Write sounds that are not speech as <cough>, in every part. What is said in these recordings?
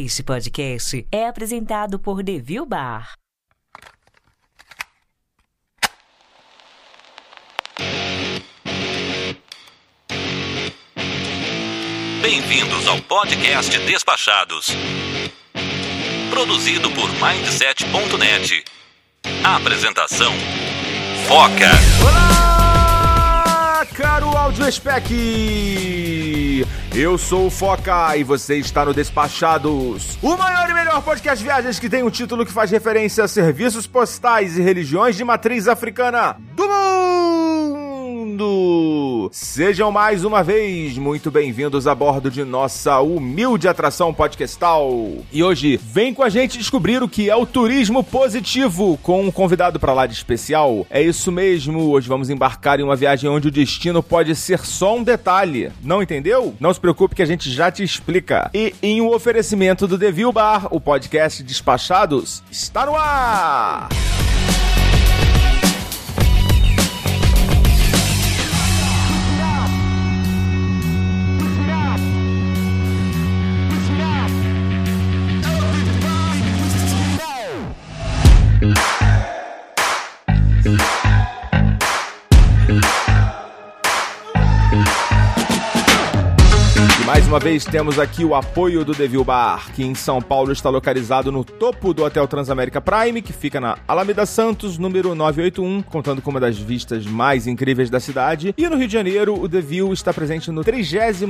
Este podcast é apresentado por Devil Bar. Bem-vindos ao podcast Despachados. Produzido por Mindset.net. Apresentação: Foca. Olá, caro Audio Spec! Eu sou o Foca e você está no Despachados, o maior e melhor podcast viagens que tem um título que faz referência a serviços postais e religiões de matriz africana do mundo! Sejam mais uma vez muito bem-vindos a bordo de nossa humilde atração podcastal. E hoje vem com a gente descobrir o que é o turismo positivo com um convidado para lá de especial. É isso mesmo, hoje vamos embarcar em uma viagem onde o destino pode ser só um detalhe. Não entendeu? Não se preocupe que a gente já te explica. E em um oferecimento do Devil Bar, o podcast Despachados está no ar. Uma vez temos aqui o apoio do Devil Bar, que em São Paulo está localizado no topo do Hotel Transamérica Prime, que fica na Alameda Santos, número 981, contando com uma das vistas mais incríveis da cidade. E no Rio de Janeiro, o Devil está presente no 30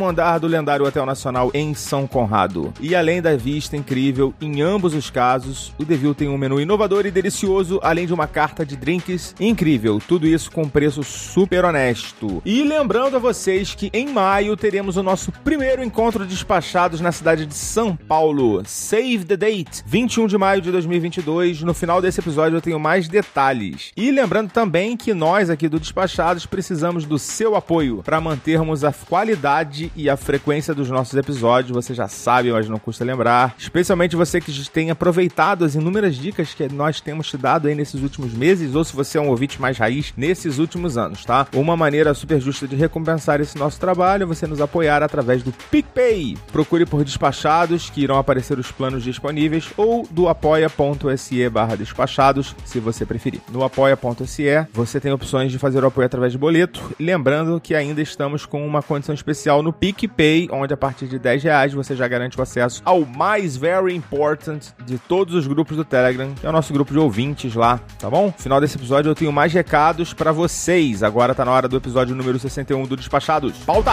andar do lendário Hotel Nacional em São Conrado. E além da vista incrível, em ambos os casos, o Devil tem um menu inovador e delicioso, além de uma carta de drinks incrível. Tudo isso com preço super honesto. E lembrando a vocês que em maio teremos o nosso primeiro encontro de despachados na cidade de São Paulo. Save the date, 21 de maio de 2022. No final desse episódio eu tenho mais detalhes. E lembrando também que nós aqui do Despachados precisamos do seu apoio para mantermos a qualidade e a frequência dos nossos episódios. Você já sabe, mas não custa lembrar. Especialmente você que tem aproveitado as inúmeras dicas que nós temos te dado aí nesses últimos meses, ou se você é um ouvinte mais raiz nesses últimos anos, tá? Uma maneira super justa de recompensar esse nosso trabalho é você nos apoiar através do PicPay. Procure por despachados, que irão aparecer os planos disponíveis, ou do apoia.se barra despachados, se você preferir. No apoia.se, você tem opções de fazer o apoio através de boleto. Lembrando que ainda estamos com uma condição especial no PicPay, onde a partir de 10 reais você já garante o acesso ao mais very important de todos os grupos do Telegram, que é o nosso grupo de ouvintes lá, tá bom? No final desse episódio eu tenho mais recados para vocês. Agora tá na hora do episódio número 61 do Despachados. Pauta!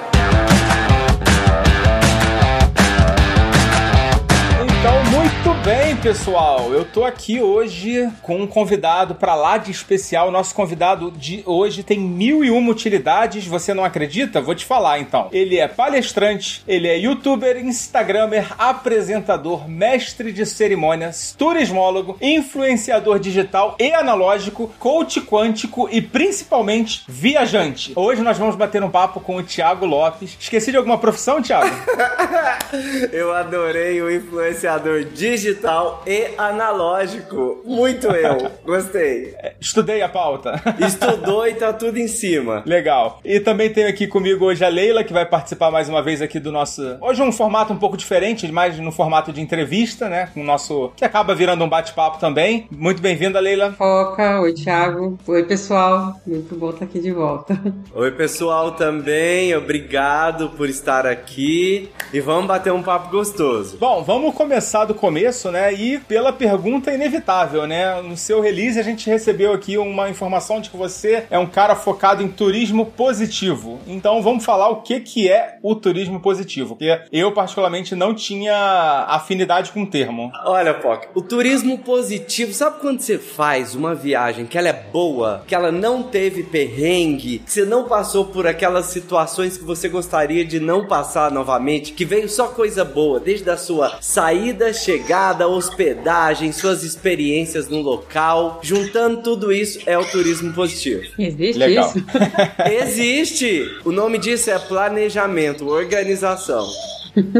Bem, pessoal. Eu tô aqui hoje com um convidado para lá de especial. Nosso convidado de hoje tem mil e uma utilidades. Você não acredita? Vou te falar então. Ele é palestrante, ele é youtuber, instagramer, apresentador, mestre de cerimônias, turismólogo, influenciador digital e analógico, coach quântico e principalmente viajante. Hoje nós vamos bater um papo com o Thiago Lopes. Esqueci de alguma profissão, Thiago? <laughs> Eu adorei o influenciador digital e analógico. Muito eu. Gostei. Estudei a pauta. <laughs> Estudou e tá tudo em cima. Legal. E também tenho aqui comigo hoje a Leila, que vai participar mais uma vez aqui do nosso. Hoje um formato um pouco diferente, mais no formato de entrevista, né? Com o nosso. que acaba virando um bate-papo também. Muito bem-vinda, Leila. Foca, oi, Thiago. Oi, pessoal. Muito bom estar aqui de volta. Oi, pessoal, também. Obrigado por estar aqui. E vamos bater um papo gostoso. Bom, vamos começar do começo, né? E pela pergunta inevitável, né? No seu release a gente recebeu aqui uma informação de que você é um cara focado em turismo positivo. Então vamos falar o que, que é o turismo positivo. Porque eu, particularmente, não tinha afinidade com o termo. Olha, Poc, o turismo positivo, sabe quando você faz uma viagem que ela é boa, que ela não teve perrengue, que você não passou por aquelas situações que você gostaria de não passar novamente, que veio só coisa boa, desde a sua saída, chegada, chegada, hospedagem, suas experiências no local. Juntando tudo isso é o turismo positivo. Existe Legal. isso? <laughs> Existe! O nome disso é planejamento, organização.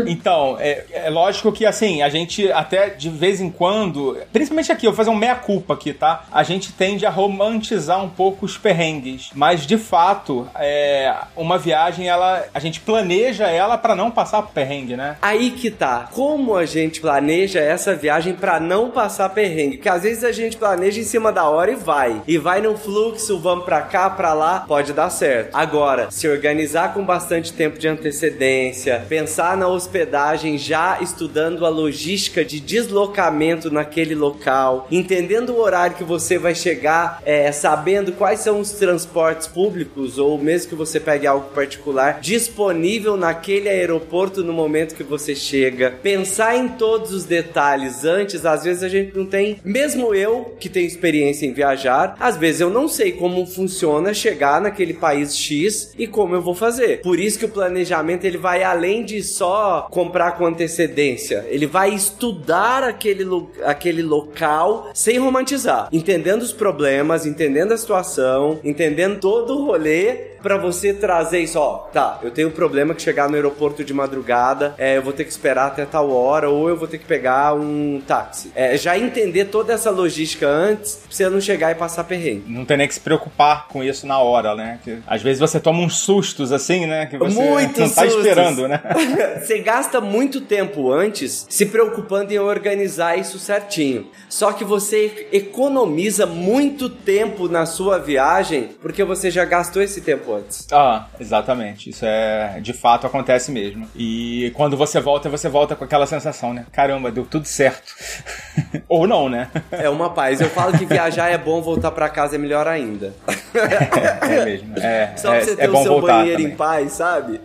Então, é, é lógico que assim, a gente até de vez em quando, principalmente aqui, eu vou fazer um meia-culpa aqui, tá? A gente tende a romantizar um pouco os perrengues. Mas de fato, é, uma viagem, ela. A gente planeja ela pra não passar perrengue, né? Aí que tá. Como a gente planeja essa viagem pra não passar perrengue? Porque às vezes a gente planeja em cima da hora e vai. E vai no fluxo, vamos pra cá, pra lá, pode dar certo. Agora, se organizar com bastante tempo de antecedência, pensar na hospedagem já estudando a logística de deslocamento naquele local, entendendo o horário que você vai chegar, é, sabendo quais são os transportes públicos ou mesmo que você pegue algo particular disponível naquele aeroporto no momento que você chega, pensar em todos os detalhes antes, às vezes a gente não tem, mesmo eu que tenho experiência em viajar, às vezes eu não sei como funciona chegar naquele país X e como eu vou fazer. Por isso que o planejamento ele vai além de só comprar com antecedência. Ele vai estudar aquele, aquele local sem romantizar, entendendo os problemas, entendendo a situação, entendendo todo o rolê pra você trazer isso, ó, tá, eu tenho um problema que chegar no aeroporto de madrugada, é, eu vou ter que esperar até tal hora, ou eu vou ter que pegar um táxi. É, já entender toda essa logística antes, pra você não chegar e passar perrengue. Não tem nem que se preocupar com isso na hora, né? Que, às vezes você toma uns sustos assim, né? Que você Muitos não tá sustos. esperando, né? <laughs> Você gasta muito tempo antes se preocupando em organizar isso certinho. Só que você economiza muito tempo na sua viagem porque você já gastou esse tempo antes. Ah, exatamente. Isso é. De fato acontece mesmo. E quando você volta, você volta com aquela sensação, né? Caramba, deu tudo certo. <laughs> Ou não, né? É uma paz. Eu falo que viajar é bom, voltar pra casa é melhor ainda. É, é mesmo. É, Só é, pra você é ter o bom seu banheiro também. em paz, sabe?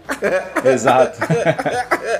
Exato.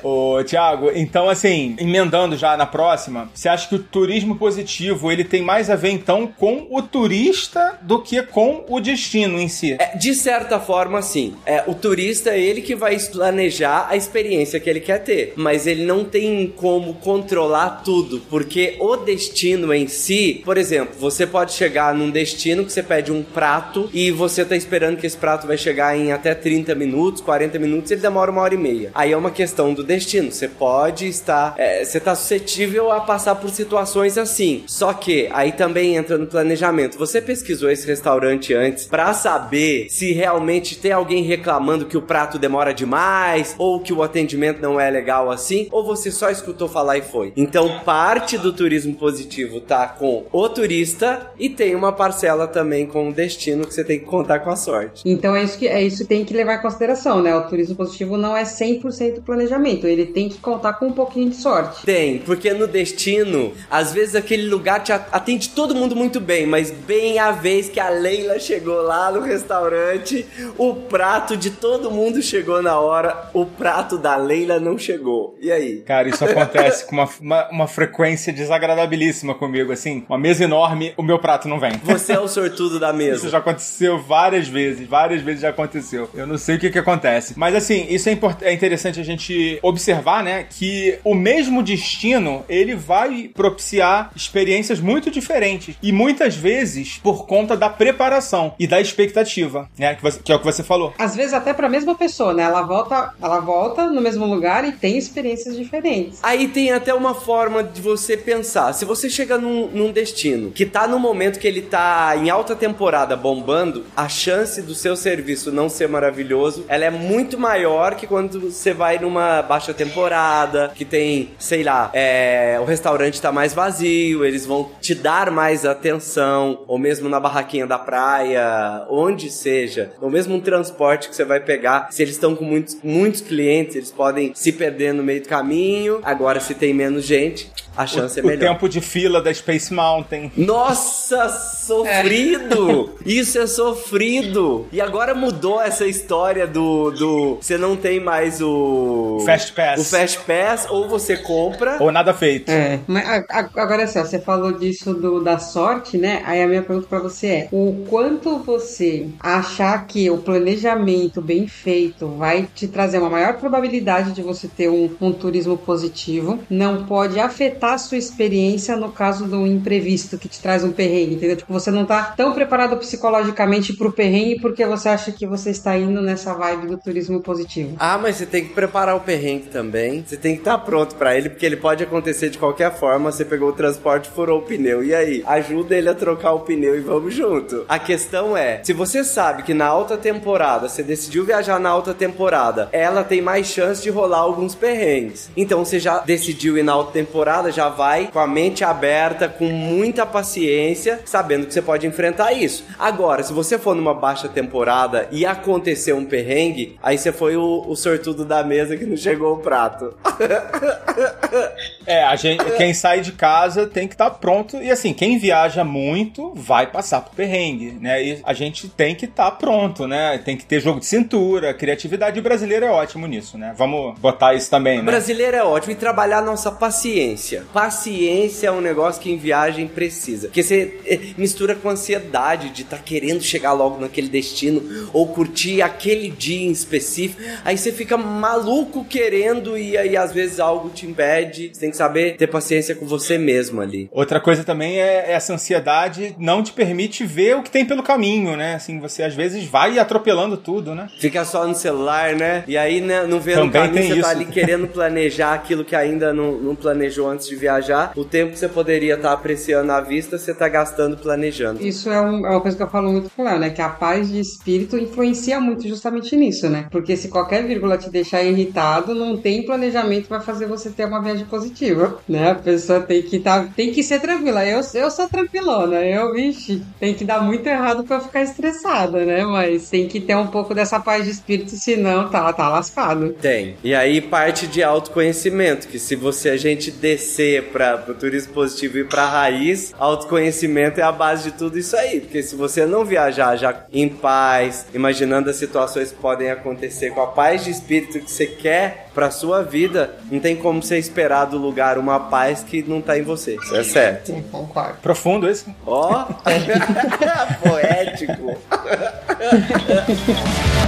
Ô, Tiago, então assim, emendando já na próxima, você acha que o turismo positivo ele tem mais a ver então com o turista do que com o destino em si? É, de certa forma, sim. É, o turista é ele que vai planejar a experiência que ele quer ter. Mas ele não tem como controlar tudo. Porque o destino em si, por exemplo, você pode chegar num destino que você pede um prato e você tá esperando que esse prato vai chegar em até 30 minutos, 40 minutos, ele demora uma hora e meia. Aí é uma questão do destino. Você pode estar. é, você tá suscetível a passar por situações assim. Só que aí também entra no planejamento. Você pesquisou esse restaurante antes pra saber se realmente tem alguém reclamando que o prato demora demais ou que o atendimento não é legal assim, ou você só escutou falar e foi. Então, parte do turismo positivo tá com o turista e tem uma parcela também com o destino que você tem que contar com a sorte. Então é isso que é isso que tem que levar em consideração, né? O turismo positivo não é 100% planejamento, ele tem que contar com um pouquinho de sorte. Tem, porque no destino, às vezes aquele lugar te atende todo mundo muito bem, mas bem a vez que a Leila chegou lá no restaurante, o prato de todo mundo chegou na hora, o prato da Leila não chegou. E aí? Cara, isso acontece com uma, uma, uma frequência desagradabilíssima comigo, assim. Uma mesa enorme, o meu prato não vem. Você é o sortudo da Isso mesa. já aconteceu várias vezes, várias vezes já aconteceu. Eu não sei o que que acontece. Mas assim, isso é, import- é interessante a gente observar, né? Que o mesmo destino, ele vai propiciar experiências muito diferentes. E muitas vezes por conta da preparação e da expectativa, né? Que, você- que é o que você falou. Às vezes até pra mesma pessoa, né? Ela volta, ela volta no mesmo lugar e tem experiências diferentes. Aí tem até uma forma de você pensar. Se você chega num, num destino que tá no momento que ele tá em alta temporada bombando, a chance do seu serviço não ser maravilhoso, ela é muito maior que quando você vai numa baixa temporada, que tem, sei lá, é, o restaurante tá mais vazio, eles vão te dar mais atenção, ou mesmo na barraquinha da praia, onde seja, ou mesmo um transporte que você vai pegar, se eles estão com muitos, muitos clientes, eles podem se perder no meio do caminho. Agora, se tem menos gente, a chance o, é melhor. o tempo de fila da Space Mountain. Nossa, sofrido! Isso é sofrido! E agora mudou essa história do. do você não tem mais o. Fast Pass. O Fast Pass, ou você compra. Ou nada feito. É, mas a- a- agora assim, você falou disso do, da sorte, né? Aí a minha pergunta pra você é: o quanto você achar que o planejamento bem feito vai te trazer uma maior probabilidade de você ter um, um turismo positivo, não pode afetar tá a sua experiência no caso do imprevisto que te traz um perrengue, entendeu? Tipo, você não tá tão preparado psicologicamente pro perrengue porque você acha que você está indo nessa vibe do turismo positivo. Ah, mas você tem que preparar o perrengue também. Você tem que estar pronto para ele, porque ele pode acontecer de qualquer forma. Você pegou o transporte, furou o pneu. E aí? Ajuda ele a trocar o pneu e vamos junto. A questão é, se você sabe que na alta temporada, você decidiu viajar na alta temporada, ela tem mais chance de rolar alguns perrengues. Então você já decidiu ir na alta temporada, já vai com a mente aberta, com muita paciência, sabendo que você pode enfrentar isso. Agora, se você for numa baixa temporada e acontecer um perrengue, aí você foi o, o sortudo da mesa que não chegou o prato. <laughs> É, a gente, quem sai de casa tem que estar pronto. E assim, quem viaja muito vai passar por perrengue, né? E a gente tem que estar pronto, né? Tem que ter jogo de cintura, criatividade. E o brasileiro é ótimo nisso, né? Vamos botar isso também, O né? brasileiro é ótimo e trabalhar nossa paciência. Paciência é um negócio que em viagem precisa. Porque você eh, mistura com ansiedade de estar querendo chegar logo naquele destino ou curtir aquele dia em específico. Aí você fica maluco querendo e aí às vezes algo te impede. Você tem que saber ter paciência com você mesmo ali. Outra coisa também é essa ansiedade não te permite ver o que tem pelo caminho, né? Assim, você às vezes vai atropelando tudo, né? Fica só no celular, né? E aí, né, não vê no Também caminho, tem você tá isso. ali querendo planejar aquilo que ainda não, não planejou antes de viajar. O tempo que você poderia estar apreciando à vista, você tá gastando planejando. Isso é, um- é uma coisa que eu falo muito com o Léo, né? Que a paz de espírito influencia muito justamente nisso, né? Porque se qualquer vírgula te deixar irritado, não tem planejamento vai fazer você ter uma viagem positiva, né? A pessoa tem que tá, tem que ser tranquila. Eu, eu sou tranquilona, eu, vixe, tem que dar muito errado eu ficar estressada, né? Mas tem que ter um pouco dessa paz de espírito, senão tá, tá lascado. Tem. E aí parte de autoconhecimento, que se você a gente descer para o turismo positivo e para raiz, autoconhecimento é a base de tudo isso aí, porque se você não viajar já em paz, imaginando as situações que podem acontecer com a paz de espírito que você quer para sua vida, não tem como você esperar do lugar uma paz que não tá em você. Isso é certo. Sim, concordo. Profundo esse. Ó, <laughs> <laughs> poético.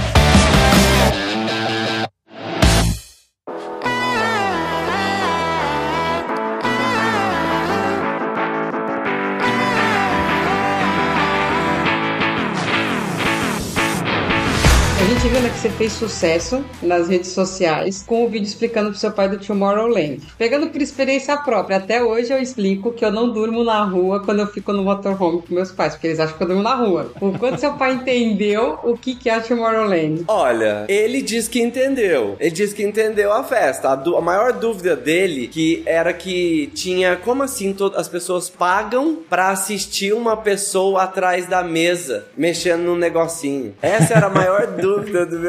<laughs> você fez sucesso nas redes sociais com o vídeo explicando pro seu pai do Tomorrowland. Pegando por experiência própria, até hoje eu explico que eu não durmo na rua quando eu fico no motorhome com meus pais, porque eles acham que eu durmo na rua. O quanto seu pai entendeu o que, é Tomorrowland. Olha, ele diz que entendeu. Ele diz que entendeu a festa. A, a maior dúvida dele que era que tinha como assim as pessoas pagam pra assistir uma pessoa atrás da mesa mexendo num negocinho. Essa era a maior <laughs> dúvida do meu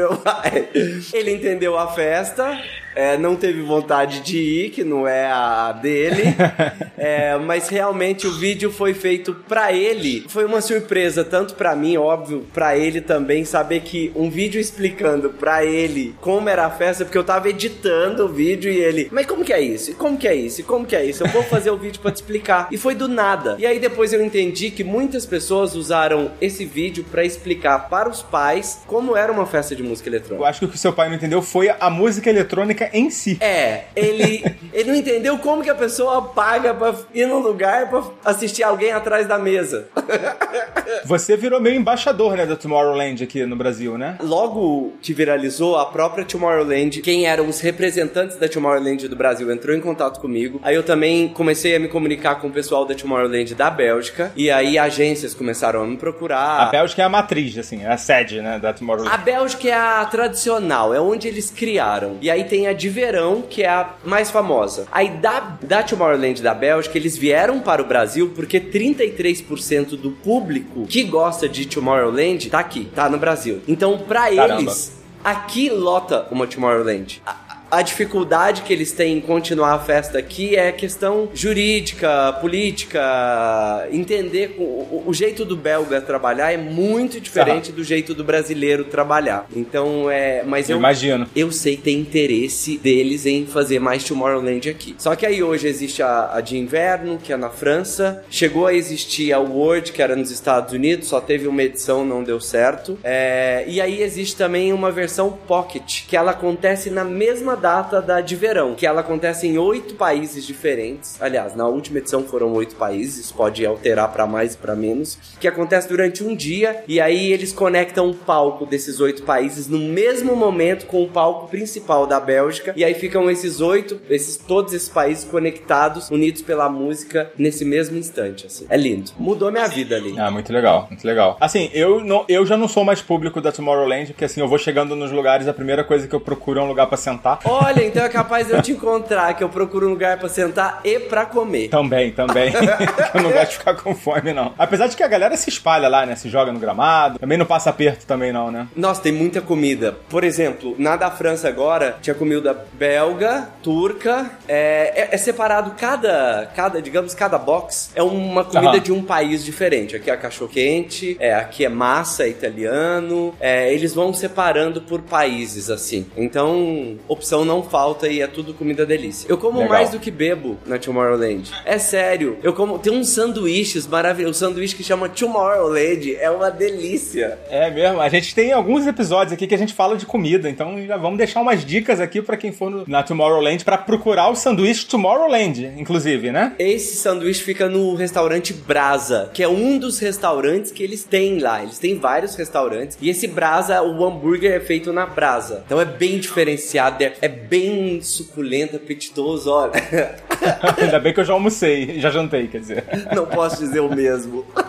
Ele entendeu a festa. É, não teve vontade de ir, que não é a dele, <laughs> É, mas realmente o vídeo foi feito pra ele. Foi uma surpresa, tanto pra mim, óbvio, pra ele também, saber que um vídeo explicando pra ele como era a festa, porque eu tava editando o vídeo e ele, mas como que é isso? E como que é isso? E como que é isso? Eu vou fazer o vídeo pra te explicar. E foi do nada. E aí depois eu entendi que muitas pessoas usaram esse vídeo pra explicar para os pais como era uma festa de música Eu eletrônica. acho que o que seu pai não entendeu foi a música eletrônica em si. É, ele, ele não entendeu como que a pessoa paga pra ir num lugar pra assistir alguém atrás da mesa. <laughs> Você virou meio embaixador, né, da Tomorrowland aqui no Brasil, né? Logo que viralizou, a própria Tomorrowland, quem eram os representantes da Tomorrowland do Brasil, entrou em contato comigo. Aí eu também comecei a me comunicar com o pessoal da Tomorrowland da Bélgica. E aí agências começaram a me procurar. A Bélgica é a matriz, assim, é a sede, né, da Tomorrowland. A Bélgica é a tradicional, é onde eles criaram. E aí tem a de verão, que é a mais famosa. Aí da, da Tomorrowland da Bélgica, eles vieram para o Brasil porque 33% do público que gosta de Tomorrowland tá aqui, tá no Brasil. Então, pra Caramba. eles, aqui lota uma Tomorrowland. A- a dificuldade que eles têm em continuar a festa aqui é questão jurídica, política, entender o, o- jeito do belga trabalhar é muito diferente do jeito do brasileiro trabalhar. Então é, mas Eu eu imagino. eu sei que tem interesse deles em fazer mais Tomorrowland aqui. Só que aí hoje existe a, a de inverno, que é na França. Chegou a existir a World, que era nos Estados Unidos, só teve uma edição, não deu certo. É, e aí existe também uma versão Pocket, que ela acontece na mesma data da de verão, que ela acontece em oito países diferentes. Aliás, na última edição foram oito países, pode alterar para mais e para menos, que acontece durante um dia e aí eles conectam o palco desses oito países no mesmo momento com o palco principal da Bélgica e aí ficam esses oito, esses todos esses países conectados, unidos pela música nesse mesmo instante, assim. É lindo. Mudou minha vida ali. Ah, muito legal, muito legal. Assim, eu, não, eu já não sou mais público da Tomorrowland, porque assim, eu vou chegando nos lugares, a primeira coisa que eu procuro é um lugar pra sentar. Olha, então é capaz de eu te encontrar, que eu procuro um lugar pra sentar e pra comer. Também, também. <laughs> eu não gosto de ficar com fome, não. Apesar de que a galera se espalha lá, né? Se joga no gramado. Também não passa aperto também, não, né? Nossa, tem muita comida. Por exemplo, na da França agora, tinha comida belga, turca. É, é, é separado cada, cada, digamos, cada box é uma comida Aham. de um país diferente. Aqui é cachorro-quente, é, aqui é massa, é italiano. É, eles vão separando por países, assim. Então, opção não falta e é tudo comida delícia. Eu como Legal. mais do que bebo na Tomorrowland. É sério. Eu como. Tem uns sanduíches maravilhosos. Um sanduíche que chama Tomorrowland. É uma delícia. É mesmo. A gente tem alguns episódios aqui que a gente fala de comida, então já vamos deixar umas dicas aqui pra quem for no- na Tomorrowland pra procurar o sanduíche Tomorrowland, inclusive, né? Esse sanduíche fica no restaurante Brasa, que é um dos restaurantes que eles têm lá. Eles têm vários restaurantes. E esse Brasa, o hambúrguer é feito na brasa. Então é bem diferenciado, é, é bem suculento, apetitoso, olha. <laughs> Ainda bem que eu já almocei, já jantei, quer dizer. Não posso dizer o mesmo. <laughs>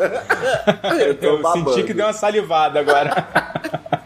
Eu Eu senti que deu uma salivada agora. <laughs>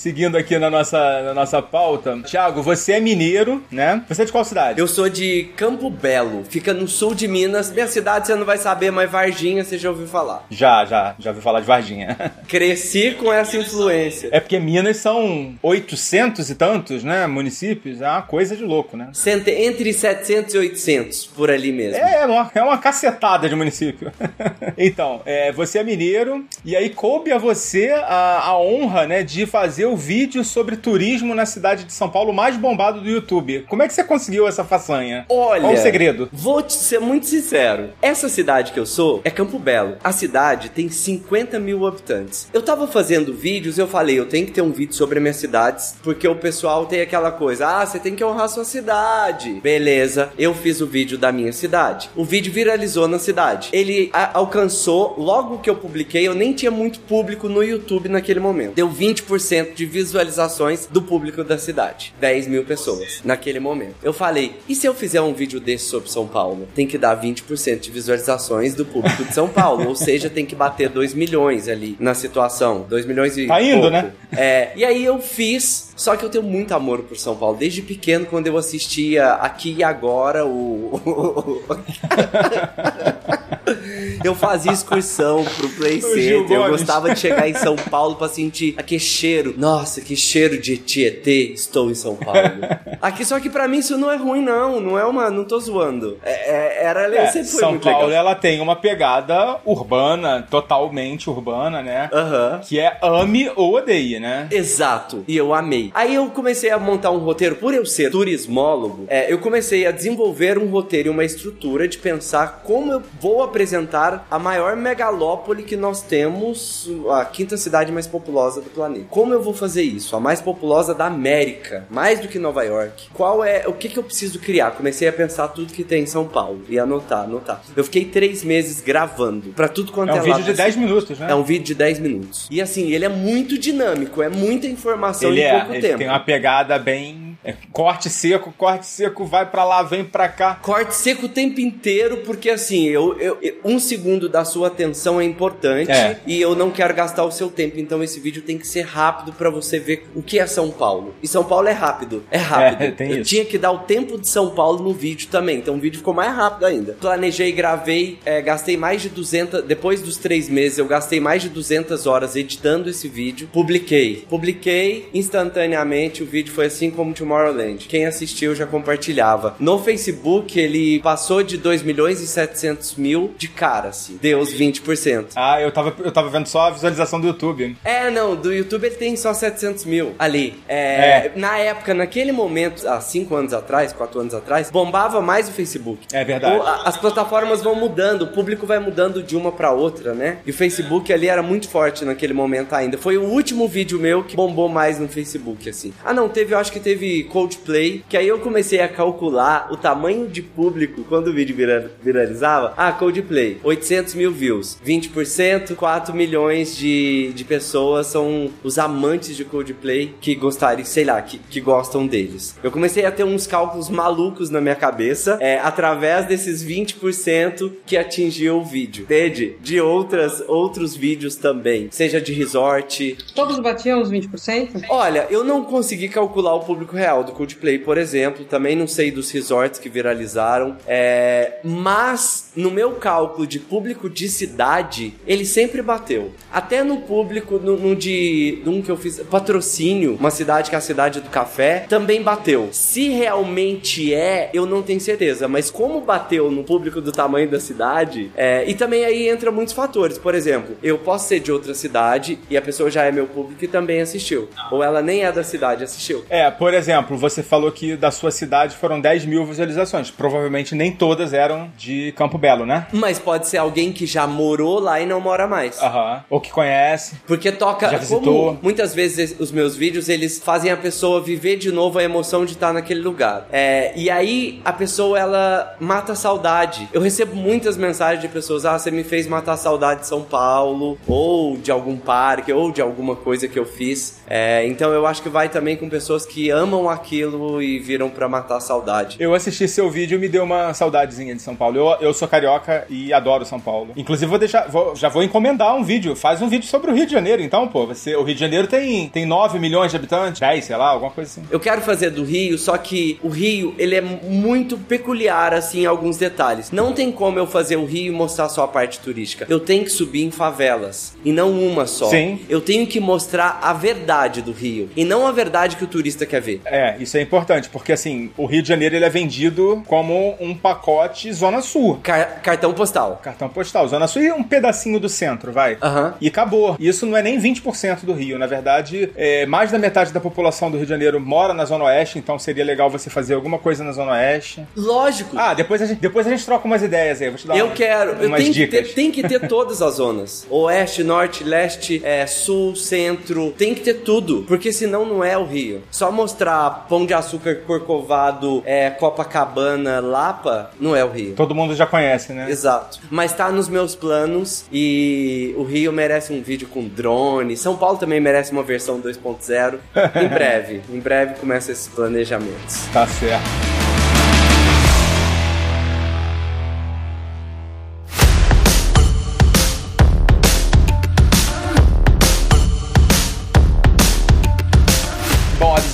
Seguindo aqui na nossa, na nossa pauta. Tiago, você é mineiro, né? Você é de qual cidade? Eu sou de Campo Belo, fica no sul de Minas. Minha cidade você não vai saber, mas Varginha você já ouviu falar. Já, já, já ouvi falar de Varginha. <laughs> Cresci com essa influência. É porque Minas são 800 e tantos, né? Municípios. É uma coisa de louco, né? Cente- Entre 700 e 800, por ali mesmo. É, é uma, é uma cacetada de município. <laughs> então, é, você é mineiro, e aí coube a você a, a honra, né, de fazer o vídeo sobre turismo na cidade de São Paulo mais bombado do YouTube. Como é que você conseguiu essa façanha? Olha, Qual o segredo? Vou te ser muito sincero. Essa cidade que eu sou é Campo Belo. A cidade tem 50 mil habitantes. Eu tava fazendo vídeos e eu falei, eu tenho que ter um vídeo sobre as minhas cidades, porque o pessoal tem aquela coisa, ah, você tem que honrar sua cidade. Beleza, eu fiz o vídeo da minha cidade. O vídeo viralizou na cidade. Ele alcançou, logo que eu publiquei, eu nem tinha muito público no YouTube naquele momento. Deu 20% de visualizações do público da cidade. 10 mil pessoas naquele momento. Eu falei, e se eu fizer um vídeo desse sobre São Paulo? Tem que dar 20% de visualizações do público de São Paulo. ou seja, tem que bater 2 milhões ali na situação. 2 milhões e. Tá indo, pouco. né? É, e aí eu fiz, só que eu tenho muito amor por São Paulo. Desde pequeno, quando eu assistia Aqui e Agora, o. <laughs> eu fazia excursão pro Play Center. Eu gostava de chegar em São Paulo pra sentir aquele cheiro. Nossa, que cheiro de Tietê. Estou em São Paulo. <laughs> Aqui, só que pra mim isso não é ruim, não. Não é uma. Não tô zoando. É, é- era É, sempre foi São muito Paulo, legal. ela tem uma pegada urbana, totalmente urbana, né? Aham. Que é ame ou odeie, né? Exato. E eu amei. Aí eu comecei a montar um roteiro, por eu ser turismólogo, é, eu comecei a desenvolver um roteiro e uma estrutura de pensar como eu vou apresentar a maior megalópole que nós temos, a quinta cidade mais populosa do planeta. Como eu vou fazer isso? A mais populosa da América, mais do que Nova York. Qual é, o que que eu preciso criar? Comecei a pensar tudo que tem em São Paulo e anotar, anotar. Eu fiquei três meses gravando pra tudo quanto É é, um vídeo lado de da 10 minutos, né? é um vídeo de 10 minutos. E assim, ele é muito dinâmico, é muita informação ele em é, ele tempo. tem uma pegada bem. É, corte seco, corte seco, vai pra lá, vem pra cá. Corte seco o tempo inteiro, porque assim, eu, eu- um segundo da sua atenção é importante É. e eu não quero gastar o seu tempo, então esse vídeo tem que ser rápido pra você ver o que é São Paulo. E São Paulo é rápido, é rápido. É, tem eu isso. tinha que dar o tempo de São Paulo no vídeo também, então o vídeo ficou mais rápido ainda. Planejei, gravei, é, gastei mais de 200, depois dos três meses eu gastei mais de 200 horas editando esse vídeo, publiquei. Publiquei instantaneamente, o vídeo foi assim como Tomorrowland. Quem assistiu já compartilhava. No Facebook ele passou de 2 milhões e 700 mil de cara, assim. Deu os 20%. Ah, eu tava, eu tava vendo só a visualização do YouTube. É, não, do YouTube ele tem só 700 mil ali. É, É. Na época, naquele momento, há 5 anos atrás, 4 anos atrás, bombava mais o Facebook. É verdade. O- a- as plataformas vão mudando, o público vai mudando de uma pra outra, né? E o Facebook ali era muito forte naquele momento ainda. Foi o último vídeo meu que bombou mais no Facebook, assim. Ah, não, teve, eu acho que teve de Coldplay, que aí eu comecei a calcular o tamanho de público quando o vídeo vira- viralizava. Ah, Coldplay, 800 mil views, 20%, 4 milhões de, de pessoas são os amantes de Coldplay que gostariam, sei lá, que, que gostam deles. Eu comecei a ter uns cálculos malucos na minha cabeça, é, através desses 20% que atingiu o vídeo. Entende? De outras, outros vídeos também, seja de resort, Todos batiam os 20%? Olha, eu não consegui calcular o público real do Coldplay, por exemplo. Também não sei dos resorts que viralizaram. É, mas no meu cálculo de público de cidade, ele sempre bateu. Até no público, no, no de um que eu fiz, patrocínio, uma cidade que é a cidade do café, também bateu. Se realmente é, eu não tenho certeza. Mas como bateu no público do tamanho da cidade, é, e também aí entra muitos fatores. Por exemplo, eu posso ser de outra cidade e a pessoa já é meu público e também assistiu. Ou ela nem é da cidade assistiu. É, por exemplo, você falou que da sua cidade foram 10 mil visualizações. Provavelmente nem todas eram de Campo Belo, né? Mas pode ser alguém que já morou lá e não mora mais. Aham. Ou que conhece. Porque toca. Já como visitou? muitas vezes os meus vídeos eles fazem a pessoa viver de novo a emoção de estar naquele lugar. É, e aí a pessoa ela mata a saudade. Eu recebo muitas mensagens de pessoas: ah, você me fez matar a saudade de São Paulo, ou de algum parque, ou de alguma coisa que eu fiz. É, então eu acho que vai também com pessoas que amam aquilo e viram pra matar a saudade. Eu assisti seu vídeo e me deu uma saudadezinha de São Paulo. Eu, eu sou carioca e adoro São Paulo. Inclusive, vou deixar. vou- já vou encomendar um vídeo. Faz um vídeo sobre o Rio de Janeiro, então, pô. Você, o Rio de Janeiro tem, tem 9 milhões de habitantes, 10, sei lá, alguma coisa assim. Eu quero fazer do Rio, só que o Rio, ele é muito peculiar, assim, em alguns detalhes. Não tem como eu fazer o Rio e mostrar só a parte turística. Eu tenho que subir em favelas, e não uma só. Sim. Eu tenho que mostrar a verdade do Rio, e não a verdade que o turista quer ver. É, isso é importante, porque assim, o Rio de Janeiro ele é vendido como um pacote Zona Sul. Car- cartão postal. Cartão postal. Zona Sul e um pedacinho do centro, vai. Aham. E acabou. Isso não é nem 20% do Rio. Na verdade, é, mais da metade da população do Rio de Janeiro mora na Zona Oeste, então seria legal você fazer alguma coisa na Zona Oeste. Lógico. Ah, depois a gente, depois a gente troca umas ideias aí. Eu vou te dar Eu uma- quero, eu umas que, dicas. ter, tem que ter todas as zonas. <laughs> Oeste, norte, leste, é, sul, centro. Tem que ter tudo. Porque senão não é o Rio. Só mostrar Pão de Açúcar, Corcovado, é, Copacabana, Lapa, não é o Rio. Todo mundo já conhece, né? Exato. Mas tá nos meus planos e o Rio merece um vídeo com drone. São Paulo também merece uma versão 2.0. <laughs> em breve. Em breve começa esses planejamentos. Tá certo.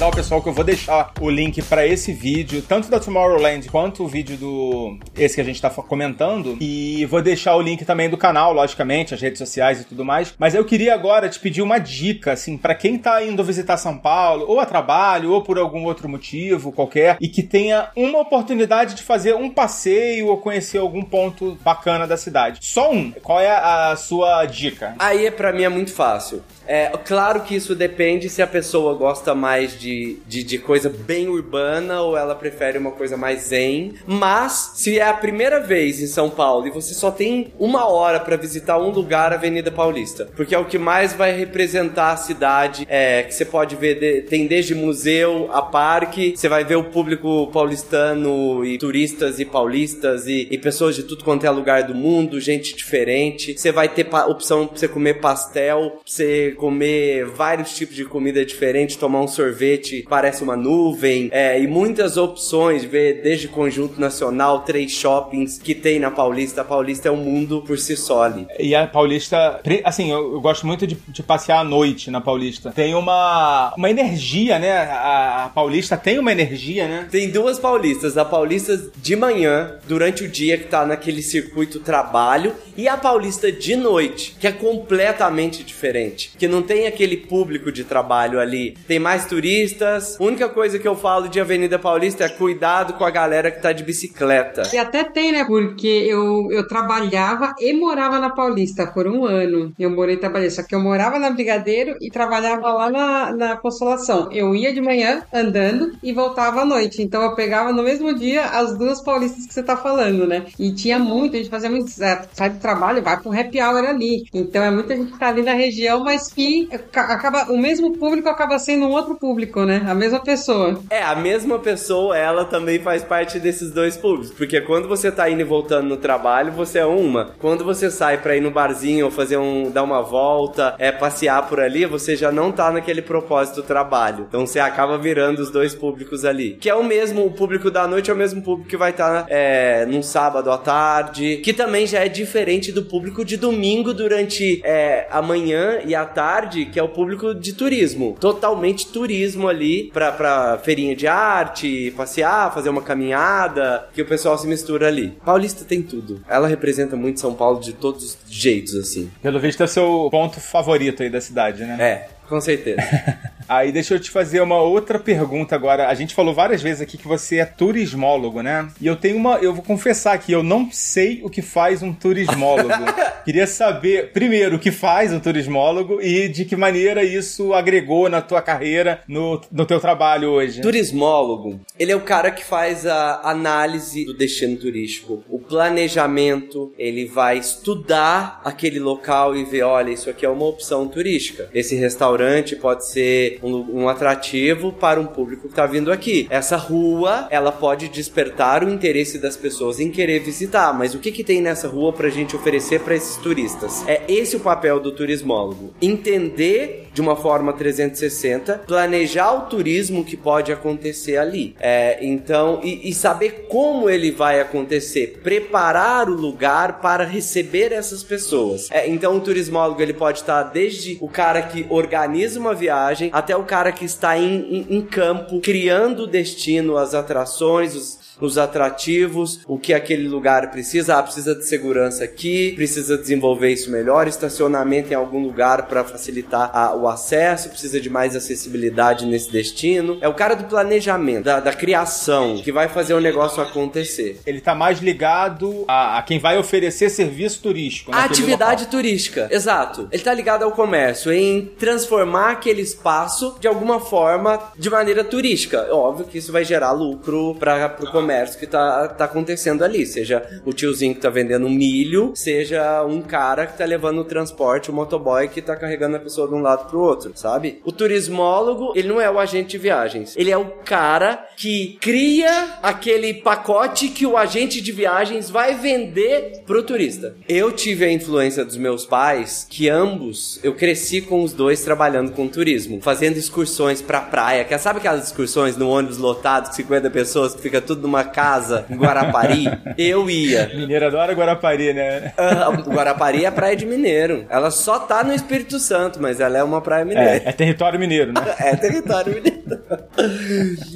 O pessoal que eu vou deixar o link pra esse vídeo, tanto da Tomorrowland quanto o vídeo do esse que a gente tá comentando, e vou deixar o link também do canal, logicamente, as redes sociais e tudo mais. Mas eu queria agora te pedir uma dica, assim, pra quem tá indo visitar São Paulo, ou a trabalho, ou por algum outro motivo qualquer, e que tenha uma oportunidade de fazer um passeio ou conhecer algum ponto bacana da cidade. Só um. Qual é a sua dica? Aí, pra mim, é muito fácil. É, claro que isso depende se a pessoa gosta mais de, de, de coisa bem urbana ou ela prefere uma coisa mais zen. Mas, se é a primeira vez em São Paulo e você só tem uma hora pra visitar um lugar, Avenida Paulista. Porque é o que mais vai representar a cidade. É, que você pode ver, de- tem desde museu a parque, você vai ver o público paulistano e turistas e paulistas e, e pessoas de tudo quanto é lugar do mundo, gente diferente. Você vai ter opção pra você comer pastel, pra você comer vários tipos de comida diferente, tomar um sorvete, parece uma nuvem, é, e muitas opções, ver desde conjunto nacional, três shoppings que tem na Paulista. A Paulista é um mundo por si só ali. E a Paulista, assim, eu, eu gosto muito de, de passear à noite na Paulista. Tem uma, uma energia, né? A, a Paulista tem uma energia, né? Tem duas paulistas, a paulista de manhã, durante o dia, que tá naquele circuito trabalho, e a paulista de noite, que é completamente diferente. Que não tem aquele público de trabalho ali. Tem mais turistas. A única coisa que eu falo de Avenida Paulista é cuidado com a galera que tá de bicicleta. E até tem, né? Porque eu, eu trabalhava e morava na Paulista por um ano. Eu morei trabalhei. Só que eu morava na Brigadeiro e trabalhava lá na, na Consolação. Eu ia de manhã andando e voltava à noite. Então eu pegava no mesmo dia as duas paulistas que você tá falando, né? E tinha muito, a gente fazia muito. é, Sai do trabalho, vai pro happy hour ali. Então é muita gente que tá ali na região, mas que ca- acaba. O mesmo público acaba sendo um outro público, né? A mesma pessoa. É, a mesma pessoa, ela também faz parte desses dois públicos. Porque quando você tá indo e voltando no trabalho, você é uma. Quando você sai pra ir no barzinho ou fazer um. dar uma volta, é passear por ali, você já não tá naquele propósito do trabalho. Então você acaba virando os dois públicos ali. Que é o mesmo, o público da noite é o mesmo público que vai estar tá, é, num sábado à tarde. Que também já é diferente do público de domingo durante é, a manhã e a tarde, que é o público de turismo. Totalmente turismo ali pra, pra feirinha de arte, passear, fazer uma caminhada, que o pessoal se mistura ali. Paulista tem tudo. Ela representa muito São Paulo de todos os jeitos, assim. Pelo visto é o seu ponto favorito aí da cidade, né? É, com certeza. <laughs> Aí deixa eu te fazer uma outra pergunta agora. A gente falou várias vezes aqui que você é turismólogo, né? E eu tenho uma. Eu vou confessar aqui, eu não sei o que faz um turismólogo. <laughs> Queria saber, primeiro, o que faz um turismólogo e de que maneira isso agregou na tua carreira, no, no teu trabalho hoje. Turismólogo, ele é o cara que faz a análise do destino turístico, o planejamento, ele vai estudar aquele local e ver, olha, isso aqui é uma opção turística. Esse restaurante pode ser um, um atrativo para um público que está vindo aqui. Essa rua, ela pode despertar o interesse das pessoas em querer visitar, mas o que, que tem nessa rua para a gente oferecer para esses turistas? É esse o papel do turismólogo. Entender de uma forma 360, planejar o turismo que pode acontecer ali. É, então, e, e saber como ele vai acontecer, preparar o lugar para receber essas pessoas. É, então, o turismólogo ele pode estar desde o cara que organiza uma viagem até o cara que está em, em, em campo, criando o destino, as atrações, os, os atrativos, o que aquele lugar precisa. Ah, precisa de segurança aqui, precisa desenvolver isso melhor, estacionamento em algum lugar para facilitar a, o acesso, precisa de mais acessibilidade nesse destino. É o cara do planejamento, da, da criação, que vai fazer o negócio acontecer. Ele tá mais ligado a, a quem vai oferecer serviço turístico. A atividade local. turística, exato. Ele tá ligado ao comércio, em transformar aquele espaço de alguma forma de maneira turística. Óbvio que isso vai gerar lucro para o comércio que tá, tá acontecendo ali. Seja o tiozinho que tá vendendo milho, seja um cara que tá levando o transporte, o motoboy que tá carregando a pessoa de um lado pro outro, sabe? O turismólogo, ele não é o agente de viagens. Ele é o cara que cria aquele pacote que o agente de viagens vai vender pro turista. Eu tive a influência dos meus pais, que ambos, eu cresci com os dois trabalhando com turismo, fazendo excursões pra praia. Que, sabe aquelas excursões no ônibus lotado, 50 pessoas, que fica tudo numa casa em Guarapari? eu ia. Mineiro adora Guarapari, né? Uh, Guarapari é praia de mineiro. Ela só tá no Espírito Santo, mas ela é uma praia mineira. É, é território mineiro, né? <laughs> é território mineiro.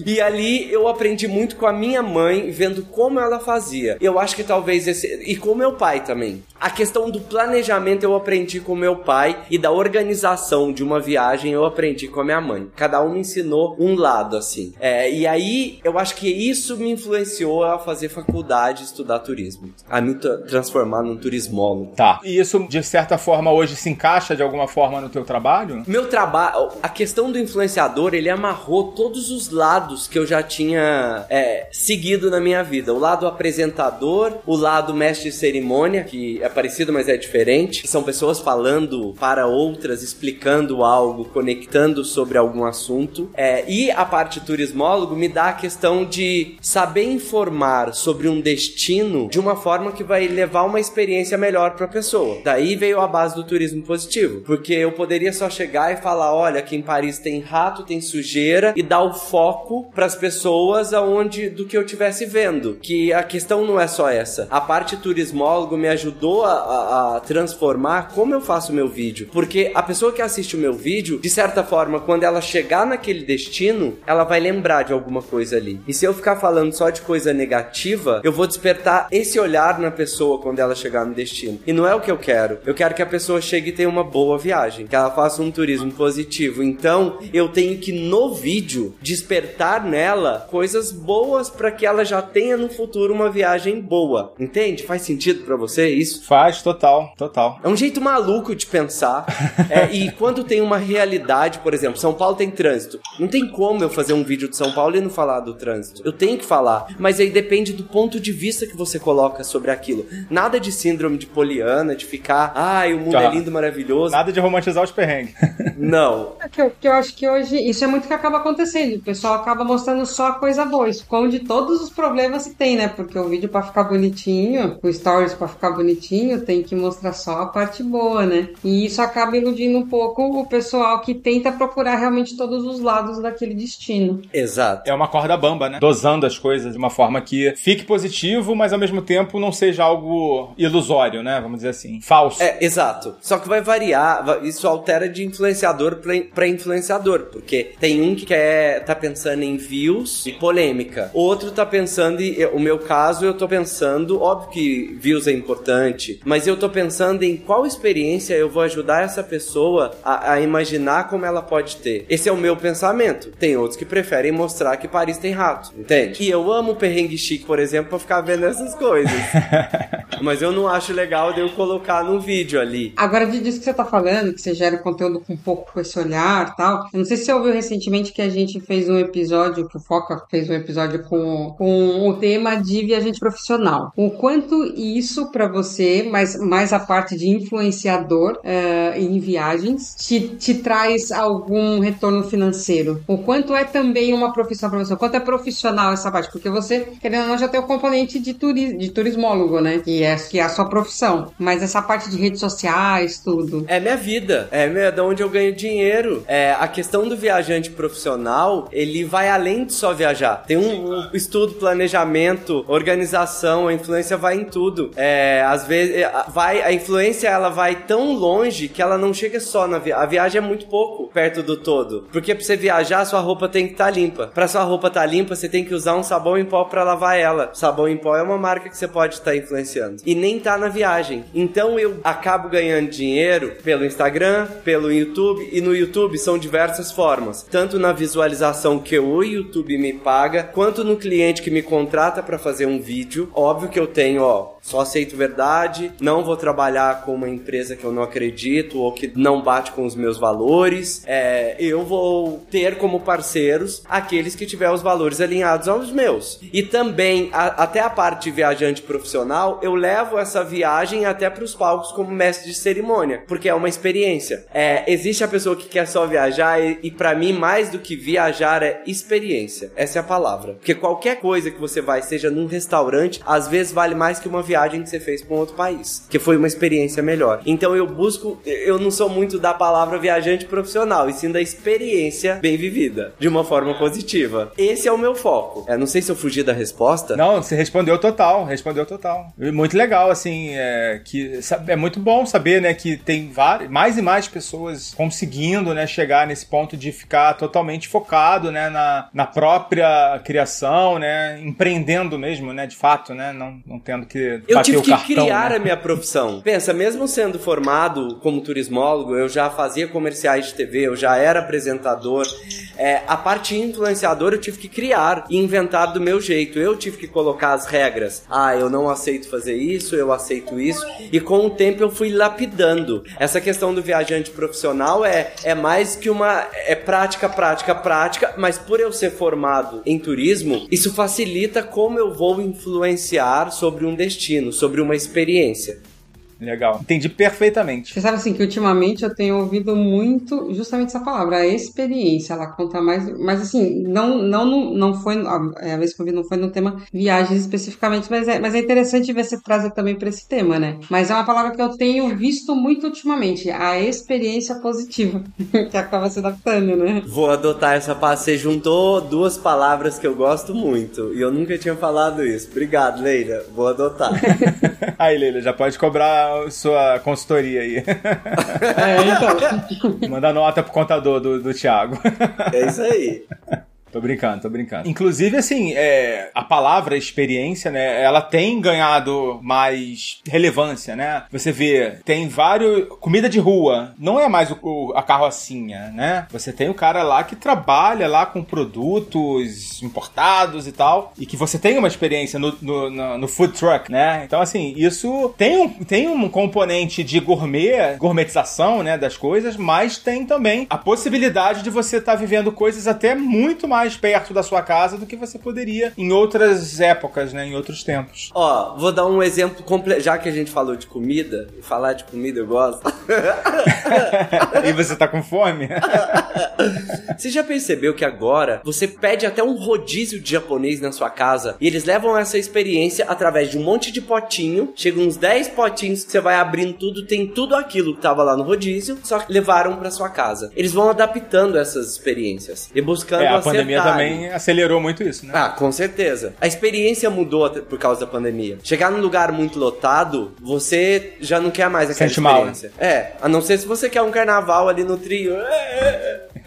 e ali eu aprendi muito com a minha mãe, vendo como ela fazia. Eu acho que talvez esse. E com meu pai também. A questão do planejamento eu aprendi com meu pai e da organização de uma viagem eu aprendi com a minha mãe. Cada um me ensinou um lado, assim. É, e aí eu acho que isso me influenciou a fazer faculdade, estudar turismo. A me transformar num turismólogo. Tá. E isso, de certa forma, hoje se encaixa de alguma forma no teu trabalho? Meu trabalho. A questão do influenciador, ele amarrou todos os lados que eu já tinha é, seguido na minha vida. O lado apresentador, o lado mestre de cerimônia, que é parecido, mas é diferente. São pessoas falando para outras, explicando algo, conectando sobre algum assunto. É, e a parte turismólogo me dá a questão de saber informar sobre um destino de uma forma que vai levar uma experiência melhor para a pessoa. Daí veio a base do turismo positivo, porque eu poderia só chegar e falar, olha, aqui em Paris tem rato, tem sujeira e dar o foco para as pessoas aonde do que eu tivesse vendo. Que a questão não é só essa. A parte turismólogo me ajudou a, a, a, transformar como eu faço o meu vídeo. Porque a pessoa que assiste o meu vídeo, de certa forma, quando ela chegar naquele destino, ela vai lembrar de alguma coisa ali. E se eu ficar falando só de coisa negativa, eu vou despertar esse olhar na pessoa quando ela chegar no destino. E não é o que eu quero. Eu quero que a pessoa chegue e tenha uma boa viagem, que ela faça um turismo positivo. Então, eu tenho que no vídeo despertar nela coisas boas para que ela já tenha no futuro uma viagem boa. Entende? Faz sentido para você isso? Faz, total, total. É um jeito maluco de pensar. <laughs> é, e quando tem uma realidade, por exemplo, São Paulo tem trânsito. Não tem como eu fazer um vídeo de São Paulo e não falar do trânsito. Eu tenho que falar. Mas aí depende do ponto de vista que você coloca sobre aquilo. Nada de síndrome de Poliana, de ficar, ai, o mundo é lindo, maravilhoso. Nada de romantizar os perrengues. <laughs> não. É que eu, que eu acho que hoje isso é muito que acaba acontecendo. O pessoal acaba mostrando só a coisa boa, esconde todos os problemas que tem, né? Porque o vídeo para ficar bonitinho, o stories para ficar bonitinho, tem que mostrar só a parte boa, né? E isso acaba iludindo um pouco o pessoal que tenta procurar realmente todos os lados daquele destino. Exato. É uma corda bamba, né? Dosando as coisas de uma forma que fique positivo, mas ao mesmo tempo não seja algo ilusório, né? Vamos dizer assim, falso. É, exato. Só que vai variar, va- isso altera de influenciador pra influenciador, porque tem um que quer tá pensando em views e polêmica. Outro tá pensando em, o meu caso, eu tô pensando, óbvio que views é importante, mas eu tô pensando em qual experiência eu vou ajudar essa pessoa a, a imaginar como ela pode ter. Esse é o meu pensamento. Tem outros que preferem mostrar que Paris tem rato, entende? E eu amo o perrengue chique, por exemplo, pra ficar vendo essas coisas. <laughs> mas eu não acho legal de eu colocar no vídeo ali. Agora, de- disso que você tá falando, que você gera conteúdo com um pouco com esse olhar e tal. Eu não sei se você ouviu recentemente que a gente fez um episódio, que o Foca fez um episódio com, com o tema de viajante profissional. O quanto isso pra você, mas mais a parte de influenciador eh, em viagens, te, te traz algum retorno financeiro? O quanto é também uma profissão pra você? O quanto é profissional essa parte? Porque você, querendo ou não, já tem o componente de, turi de turismólogo, né? Que é, que é a sua profissão. Mas essa parte de redes sociais, tudo. É minha vida, é minha, de onde eu ganho dinheiro. É, a questão do viajante profissional, ele vai além de só viajar. Tem um, um estudo, planejamento, organização, a influência vai em tudo. É, às vezes, é, vai, a influência ela vai tão longe que ela não chega só na viagem. A viagem é muito pouco perto do todo. Porque pra você viajar, sua roupa tem que estar limpa. Pra sua roupa estar limpa, você tem que usar um sabão em pó pra lavar ela. Sabão em pó é uma marca que você pode estar influenciando. E nem tá na viagem. Então eu acabo ganhando dinheiro pelo Instagram, pelo YouTube. E no YouTube são diversas formas. Tanto na visualização que o YouTube me paga, quanto no cliente que me contrata pra fazer um vídeo. Óbvio que eu tenho, ó, só aceito verdade, não vou trabalhar com uma empresa que eu não acredito ou que não bate com os meus valores. É, eu vou ter como parceiros aqueles que tiver os valores alinhados aos meus. E também, a- até a parte de viajante profissional, eu levo essa viagem até para os palcos como mestre de cerimônia, porque é uma experiência. É, existe a pessoa que quer só viajar e, e para mim, mais do que viajar é experiência. Essa é a palavra. Porque qualquer coisa que você vai, seja num restaurante, às vezes vale mais que uma viagem que você fez para um outro país, que foi uma experiência melhor. Então eu busco, eu não sou muito da palavra viajante profissional, e sim da experiência bem vivida, de uma forma positiva. Esse é o meu foco. É, não sei se eu fugi da resposta. Não, você respondeu total, respondeu total. Muito legal, assim, é, que é muito bom saber, né, que tem várias, mais e mais pessoas conseguindo, né, chegar nesse ponto de ficar totalmente focado, né, na, na própria criação, né, empreendendo mesmo, né, de fato, né, não, não tendo que Eu tive que cartão, criar né? a minha profissão. Pensa, mesmo sendo formado como turismólogo, eu já fazia comerciais de TV, eu já era apresentador. É, a parte influenciadora eu tive que criar e inventar do meu jeito. Eu tive que colocar as regras. Ah, eu não aceito fazer isso, eu aceito isso. E com o tempo eu fui lapidando. Essa questão do viajante profissional é, é mais que uma. É prática, prática, prática, mas por eu ser formado em turismo, isso facilita como eu vou influenciar sobre um destino, sobre uma experiência. Legal. Entendi perfeitamente. Você sabe assim que ultimamente eu tenho ouvido muito justamente essa palavra, a experiência. Ela conta mais, mas assim, não não não, foi a vez que eu vi não foi no tema viagens especificamente, mas é, mas é interessante ver você trazer também para esse tema, né? Mas é uma palavra que eu tenho visto muito ultimamente, a experiência positiva, <laughs> que acaba se adaptando, né? Vou adotar essa palavra. Você juntou duas palavras que eu gosto muito e eu nunca tinha falado isso. Obrigado, Leila. Vou adotar. <laughs> Aí, Leila, já pode cobrar sua consultoria aí. É, então. Manda nota pro contador do, do Thiago. É isso aí. Tô brincando, tô brincando. Inclusive, assim, é, a palavra experiência, né? Ela tem ganhado mais relevância, né? Você vê, tem vários. Comida de rua. Não é mais o, o- a carrocinha, né? Você tem o cara lá que trabalha lá com produtos importados e tal. E que você tem uma experiência no, no, no- no food truck, né? Então, assim, isso tem um, tem um componente de gourmet, gourmetização, né? Das coisas, mas tem também a possibilidade de você estar vivendo coisas até muito mais mais perto da sua casa do que você poderia em outras épocas, né? Em outros tempos. Ó, vou dar um exemplo completo. Já que a gente falou de comida, e falar de comida eu gosto. <laughs> e você tá com fome? você já percebeu que agora você pede até um rodízio de japonês na sua casa e eles levam essa experiência através de um monte de potinho. Chega uns 10 potinhos que você vai abrindo tudo, tem tudo aquilo que tava lá no rodízio, só que levaram para sua casa. Eles vão adaptando essas experiências e buscando é, a acertar. Pandemia também acelerou muito isso, né? Ah, com certeza. A experiência mudou por causa da pandemia. Chegar num lugar muito lotado, você já não quer mais aquela Sente mal, experiência. É, a não ser se você quer um carnaval ali no trio.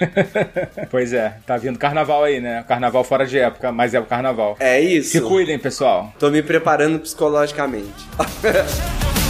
<laughs> pois é, tá vindo carnaval aí, né? Carnaval fora de época, mas é o carnaval. É isso. Se cuidem, pessoal. Tô me preparando psicologicamente. <laughs>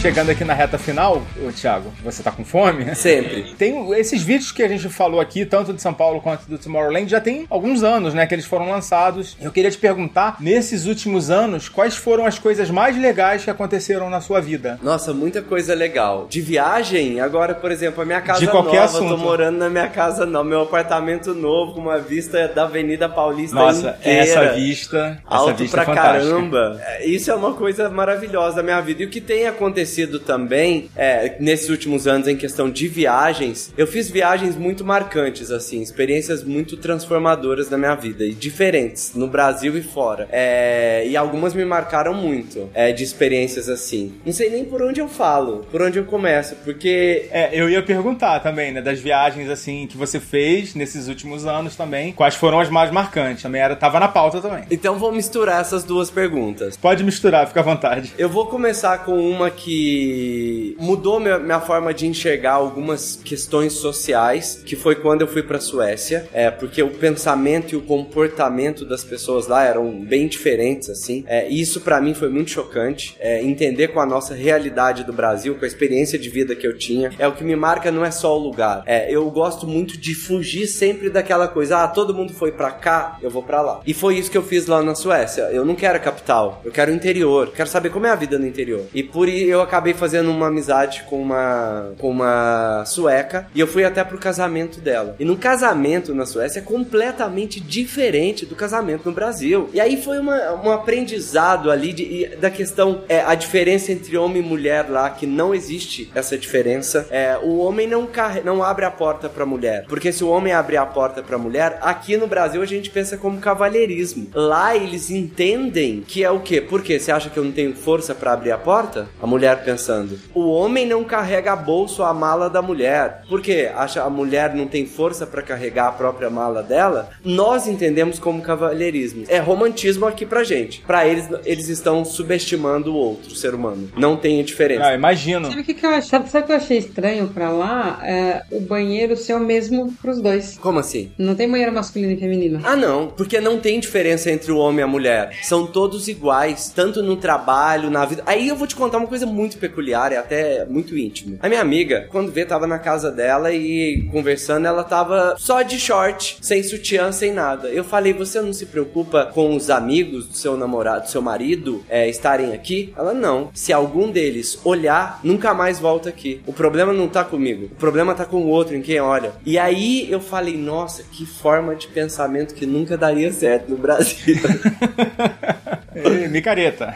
chegando aqui na reta final, ô, Thiago. Você tá com fome? Sempre. Tem esses vídeos que a gente falou aqui, tanto de São Paulo quanto do Tomorrowland, já tem alguns anos, né, que eles foram lançados. Eu queria te perguntar, nesses últimos anos, quais foram as coisas mais legais que aconteceram na sua vida? Nossa, muita coisa legal. De viagem, agora, por exemplo, a minha casa De qualquer nova, assunto. tô morando na minha casa nova, meu apartamento novo, com uma vista da Avenida Paulista Nossa, inteira. essa vista, Alto essa vista pra é caramba. É, Isso é uma coisa maravilhosa da minha vida. E o que tem acontecido também, é, nesses últimos anos, em questão de viagens, eu fiz viagens muito marcantes, assim, experiências muito transformadoras na minha vida e diferentes, no Brasil e fora. É, e algumas me marcaram muito, é, de experiências assim. Não sei nem por onde eu falo, por onde eu começo, porque É, eu ia perguntar também, né, das viagens assim que você fez nesses últimos anos também, quais foram as mais marcantes? Também era tava na pauta também. Então vou misturar essas duas perguntas. Pode misturar, fica à vontade. Eu vou começar com uma que mudou minha, minha forma de enxergar algumas questões sociais, que foi quando eu fui pra Suécia, é, porque o pensamento e o comportamento das pessoas lá eram bem diferentes, assim, é, e isso pra mim foi muito chocante, é, entender com a nossa realidade do Brasil, com a experiência de vida que eu tinha, é o que me marca não é só o lugar, é, eu gosto muito de fugir sempre daquela coisa, ah, todo mundo foi pra cá, eu vou pra lá. E foi isso que eu fiz lá na Suécia, eu não quero a capital, eu quero o interior, quero saber como é a vida no interior. E por isso eu acabei fazendo uma amizade com uma com uma sueca e eu fui até pro casamento dela. E no casamento na Suécia é completamente diferente do casamento no Brasil. E aí foi uma, um aprendizado ali de, da questão é a diferença entre homem e mulher lá que não existe essa diferença. É, o homem não carre, não abre a porta pra mulher, porque se o homem abrir a porta pra mulher, aqui no Brasil a gente pensa como cavalheirismo. Lá eles entendem que é o quê? Por quê? Você acha que eu não tenho força pra abrir a porta? A mulher pensando. O homem não carrega a bolsa ou a mala da mulher. Por quê? Acha a mulher não tem força pra carregar a própria mala dela? Nós entendemos como cavalheirismo. É romantismo aqui pra gente. Pra eles, eles estão subestimando o outro ser humano. Não tem diferença. Ah, imagino. Sabe o que, que eu achei? Sabe, sabe o que eu achei estranho pra lá? É o banheiro ser o mesmo pros dois. Como assim? Não tem banheiro masculino e feminino. Ah, não, porque não tem diferença entre o homem e a mulher. São todos iguais, tanto no trabalho, na vida. Aí eu vou te contar uma coisa muito peculiar e até muito íntima. A minha amiga, quando vê, tava na casa dela e conversando, ela tava só de short, sem sutiã, sem nada. Eu falei, você não se preocupa com os amigos do seu namorado, do seu marido, é, estarem aqui? Ela, não. Se algum deles olhar, nunca mais volta aqui. O problema não tá comigo. O problema tá com o outro, em quem olha. E aí eu falei, nossa, que forma de pensamento que nunca daria certo no Brasil. <laughs> Micareta.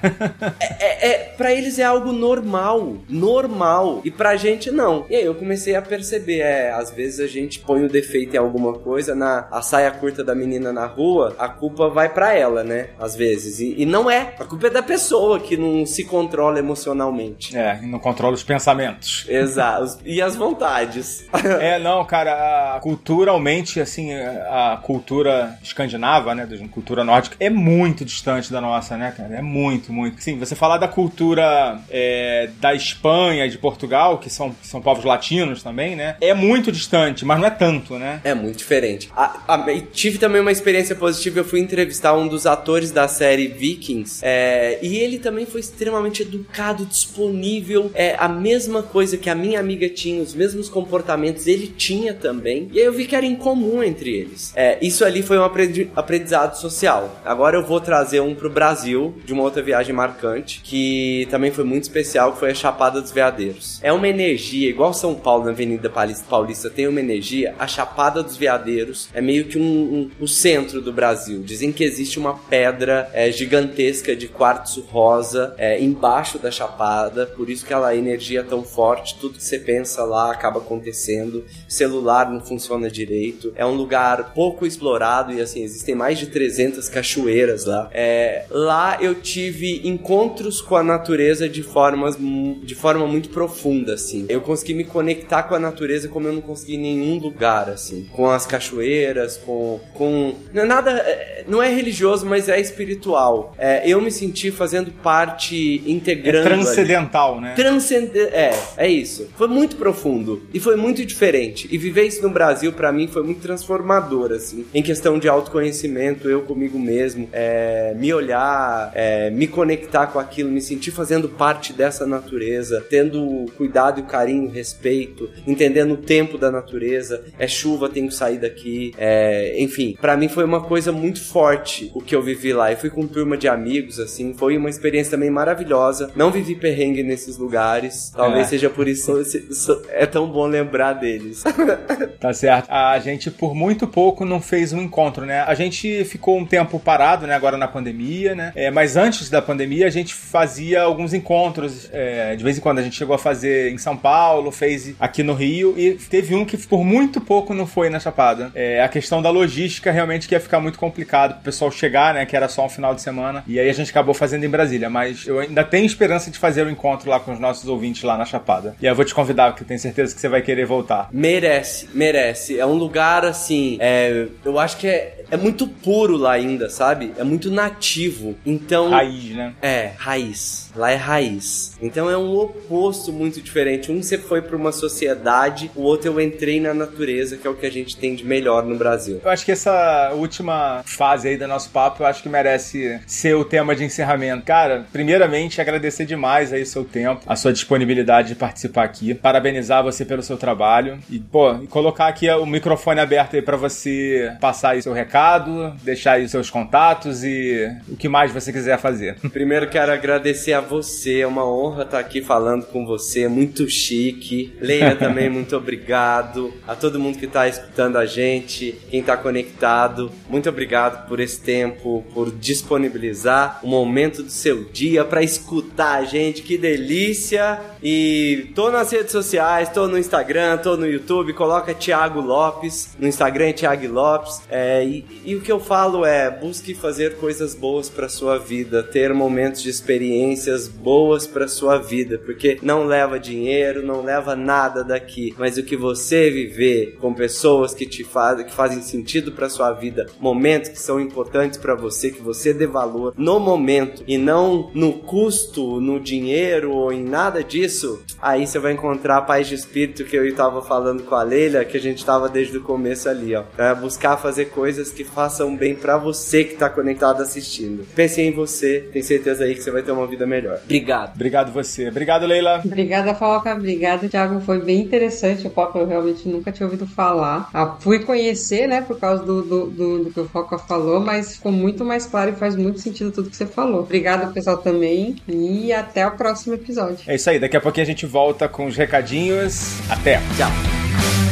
é, é, pra eles é algo normal, normal. E pra gente não. E aí eu comecei a perceber, é, às vezes a gente põe o defeito em alguma coisa, na a saia curta da menina na rua, a culpa vai pra ela, né? Às vezes. E, e não é. A culpa é da pessoa que não se controla emocionalmente. É, não controla os pensamentos. Exato. E as vontades. É, não, cara, culturalmente, assim, a cultura escandinava, né, da cultura nórdica, é muito distante da nossa, né, cara? É muito, muito. Sim, você falar da cultura é, da Espanha e de Portugal, que são, que são povos latinos também, né, é muito distante, mas não é tanto, né? É muito diferente. A- a- tive também uma experiência positiva. Eu fui entrevistar um dos atores da série Vikings. é, e ele também foi extremamente educado, disponível. É a mesma coisa que a minha amiga tinha, os mesmos comportamentos ele tinha também. E aí eu vi que era incomum entre eles. É, isso ali foi um aprendi- aprendizado social. Agora eu vou trazer um pro Brasil, de uma outra viagem marcante, que também foi muito especial, que foi a Chapada dos Veadeiros. É uma energia, igual São Paulo na Avenida Paulista tem uma energia, a Chapada dos Veadeiros é meio que um, um, o centro do Brasil. Dizem que existe uma pedra é, gigantesca de quartzo rosa é, embaixo da Chapada, por isso que ela a energia é tão forte, tudo que você pensa lá acaba acontecendo, celular não funciona direito, é um lugar pouco explorado e assim, existem mais de 300 cachoeiras lá. É, lá eu tive encontros com a natureza de formas de forma muito profunda, assim. Eu consegui me conectar com a natureza como eu não consegui em nenhum lugar, assim. Com as cachoeiras, com... com não é nada... É, não é religioso, mas é espiritual. É, eu me senti fazendo parte, integrando... É transcendental, ali. né? Transcend... É, é isso. Foi muito profundo e foi muito diferente. E viver isso no Brasil, para mim, foi muito transformador, assim. Em questão de autoconhecimento, eu comigo mesmo, é, me olhar, é, me conectar com aquilo, me sentir fazendo parte dessa natureza, tendo cuidado e carinho, respeito, entendendo o tempo da natureza. É chuva, tenho que sair daqui. É, enfim, para mim foi uma coisa muito forte o que eu vivi lá. Eu fui com turma de amigos, assim, foi uma experiência também maravilhosa. Não vivi perrengue nesses lugares. Talvez é. seja por isso <laughs> é tão bom lembrar deles. <laughs> tá certo. A gente por muito pouco não fez um encontro, né? A gente ficou um tempo parado, né? Agora na pandemia, né? É, mas antes da pandemia a gente fazia alguns encontros. É, de vez em quando a gente chegou a fazer em São Paulo, fez aqui no Rio e teve um que por muito pouco não foi na Chapada. É, a questão da logística realmente que ia ficar muito complicado pro pessoal chegar, né? Que era só um final de semana. E aí a gente acabou fazendo em Brasília. Mas eu ainda tenho esperança de fazer o um encontro lá com os nossos ouvintes lá na Chapada. E eu vou te convidar, porque tenho certeza que você vai querer voltar. Merece, merece. É um lugar assim. É, eu acho que é, é muito puro lá ainda, sabe? É muito nativo. Então. Raiz, né? É, raiz. Lá é raiz. Então é um oposto muito diferente. Um você foi para uma sociedade, o outro eu entrei na natureza, que é o que a gente tem de melhor no Brasil. Eu acho que essa última fase aí do nosso papo, eu acho que merece ser o tema de encerramento. Cara, primeiramente agradecer demais aí o seu tempo, a sua disponibilidade de participar aqui, parabenizar você pelo seu trabalho e, pô, colocar aqui o microfone aberto aí para você passar aí seu recado, deixar aí os seus contatos e o que mais você quiser fazer. <laughs> Primeiro quero agradecer a você, é uma honra estar aqui falando com você, muito chique. Leia também, <laughs> muito obrigado. A todo mundo que está escutando a gente, quem está conectado, muito obrigado por esse tempo, por disponibilizar o momento do seu dia para escutar a gente, que delícia! E tô nas redes sociais, tô no Instagram, tô no YouTube, coloca Thiago Lopes, no Instagram é Thiago Lopes. É, e, e o que eu falo é, busque fazer coisas boas para sua vida, ter momentos de experiência coisas boas para sua vida, porque não leva dinheiro, não leva nada daqui, mas o que você viver com pessoas que te fazem, que fazem sentido para sua vida, momentos que são importantes para você, que você dê valor no momento e não no custo, no dinheiro ou em nada disso, aí você vai encontrar a paz de espírito que eu estava falando com a Leila, que a gente estava desde o começo ali, ó. É buscar fazer coisas que façam bem para você que está conectado assistindo. Pense em você, tenho certeza aí que você vai ter uma vida melhor melhor. Obrigado. Obrigado você. Obrigado, Leila. Obrigada, Foca. Obrigada, Thiago. Foi bem interessante. O Foca eu realmente nunca tinha ouvido falar. Ah, fui conhecer, né, por causa do, do, do, do, que o Foca falou, mas ficou muito mais claro e faz muito sentido tudo que você falou. Obrigado, pessoal, também. E até o próximo episódio. É isso aí. Daqui a pouquinho a gente volta com os recadinhos. Até. Tchau.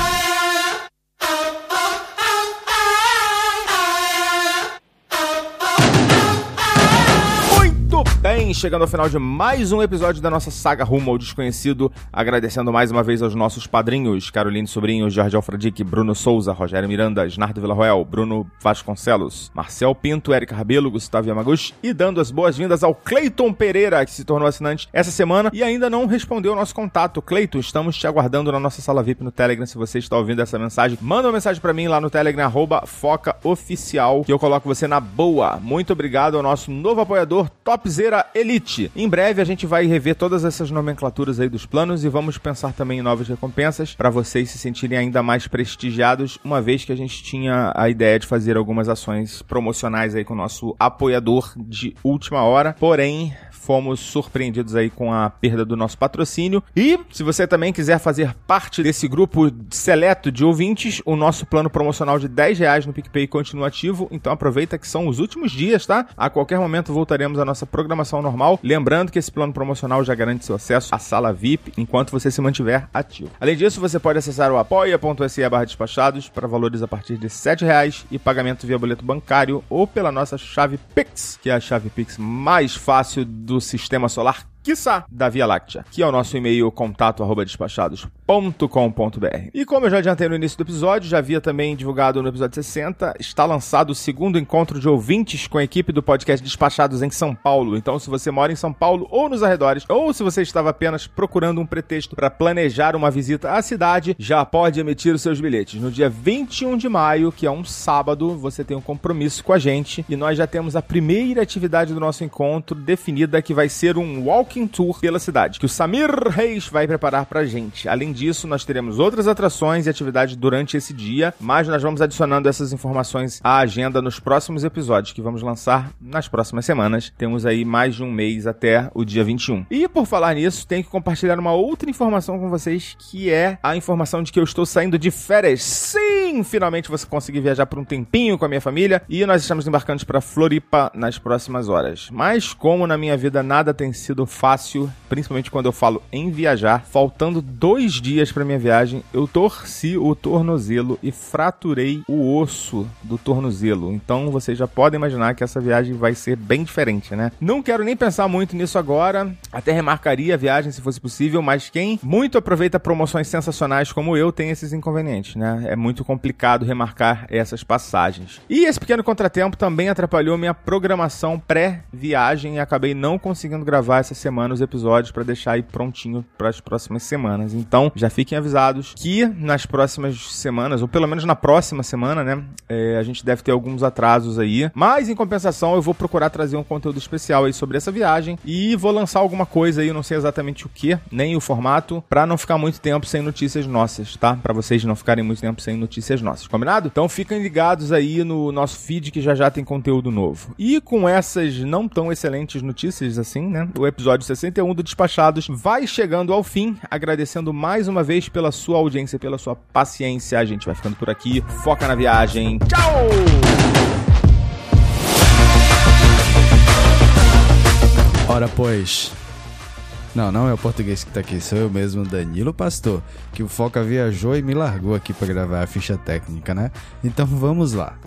Chegando ao final de mais um episódio da nossa saga Rumo ao Desconhecido, agradecendo mais uma vez aos nossos padrinhos, Caroline Sobrinho, Jorge Alfredique, Bruno Souza, Rogério Miranda, Snardo Villarroel, Bruno Vasconcelos, Marcel Pinto, Érica Rabelo, Gustavo Yamaguchi e dando as boas-vindas ao Cleiton Pereira, que se tornou assinante essa semana e ainda não respondeu ao nosso contato. Cleiton, estamos te aguardando na nossa sala VIP no Telegram, se você está ouvindo essa mensagem, manda uma mensagem para mim lá no Telegram, arroba focaoficial, que eu coloco você na boa. Muito obrigado ao nosso novo apoiador, Topzera Elite. Em breve a gente vai rever todas essas nomenclaturas aí dos planos e vamos pensar também em novas recompensas para vocês se sentirem ainda mais prestigiados, uma vez que a gente tinha a ideia de fazer algumas ações promocionais aí com o nosso apoiador de última hora. Porém, fomos surpreendidos aí com a perda do nosso patrocínio. E se você também quiser fazer parte desse grupo seleto de ouvintes, o nosso plano promocional de 10 reais no PicPay continua ativo. Então aproveita que são os últimos dias, tá? A qualquer momento voltaremos à nossa programação normal. Lembrando que esse plano promocional já garante seu acesso à sala VIP enquanto você se mantiver ativo. Além disso, você pode acessar o apoia.se barra despachados para valores a partir de 7 reais e pagamento via boleto bancário ou pela nossa chave Pix, que é a chave Pix mais fácil do sistema solar quiçá, da Via Láctea, que é o nosso e-mail contato arroba despachados.com.br. E como eu já adiantei no início do episódio, já havia também divulgado no episódio 60, está lançado o segundo encontro de ouvintes com a equipe do podcast Despachados em São Paulo. Então, se você mora em São Paulo ou nos arredores, ou se você estava apenas procurando um pretexto para planejar uma visita à cidade, já pode emitir os seus bilhetes. No dia 21 de maio, que é um sábado, você tem um compromisso com a gente e nós já temos a primeira atividade do nosso encontro definida que vai ser um walk walking tour pela cidade, que o Samir Reis vai preparar pra gente. Além disso, nós teremos outras atrações e atividades durante esse dia, mas nós vamos adicionando essas informações à agenda nos próximos episódios que vamos lançar nas próximas semanas. Temos aí mais de um mês até o dia 21. E por falar nisso, tenho que compartilhar uma outra informação com vocês, que é a informação de que eu estou saindo de férias. Sim, finalmente você conseguir viajar por um tempinho com a minha família e nós estamos embarcando para Floripa nas próximas horas. Mas como na minha vida nada tem sido fácil, principalmente quando eu falo em viajar. Faltando dois dias para minha viagem, eu torci o tornozelo e fraturei o osso do tornozelo. Então vocês já podem imaginar que essa viagem vai ser bem diferente, né? Não quero nem pensar muito nisso agora. Até remarcaria a viagem se fosse possível, mas quem muito aproveita promoções sensacionais como eu tem esses inconvenientes, né? É muito complicado remarcar essas passagens. E esse pequeno contratempo também atrapalhou minha programação pré-viagem e acabei não conseguindo gravar essa semana semana os episódios para deixar aí prontinho para as próximas semanas. Então, já fiquem avisados que nas próximas semanas, ou pelo menos na próxima semana, né, é, a gente deve ter alguns atrasos aí. Mas, em compensação, eu vou procurar trazer um conteúdo especial aí sobre essa viagem e vou lançar alguma coisa aí, não sei exatamente o que, nem o formato, para não ficar muito tempo sem notícias nossas, tá? Para vocês não ficarem muito tempo sem notícias nossas, combinado? Então, fiquem ligados aí no nosso feed que já já tem conteúdo novo. E com essas não tão excelentes notícias assim, né, o episódio episódio 61 do Despachados vai chegando ao fim, agradecendo mais uma vez pela sua audiência, pela sua paciência. A gente vai ficando por aqui. Foca na viagem. Tchau! Ora, pois. Não, não é o português que tá aqui, sou eu mesmo, Danilo Pastor, que o Foca viajou e me largou aqui para gravar a ficha técnica, né? Então vamos lá.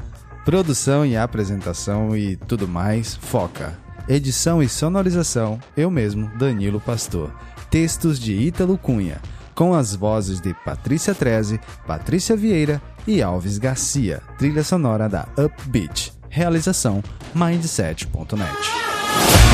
Produção e apresentação e tudo mais, Foca. Edição e sonorização, eu mesmo, Danilo Pastor. Textos de Ítalo Cunha, com as vozes de Patrícia Treze, Patrícia Vieira e Alves Garcia. Trilha sonora da Upbeat. Realização Mindset.net.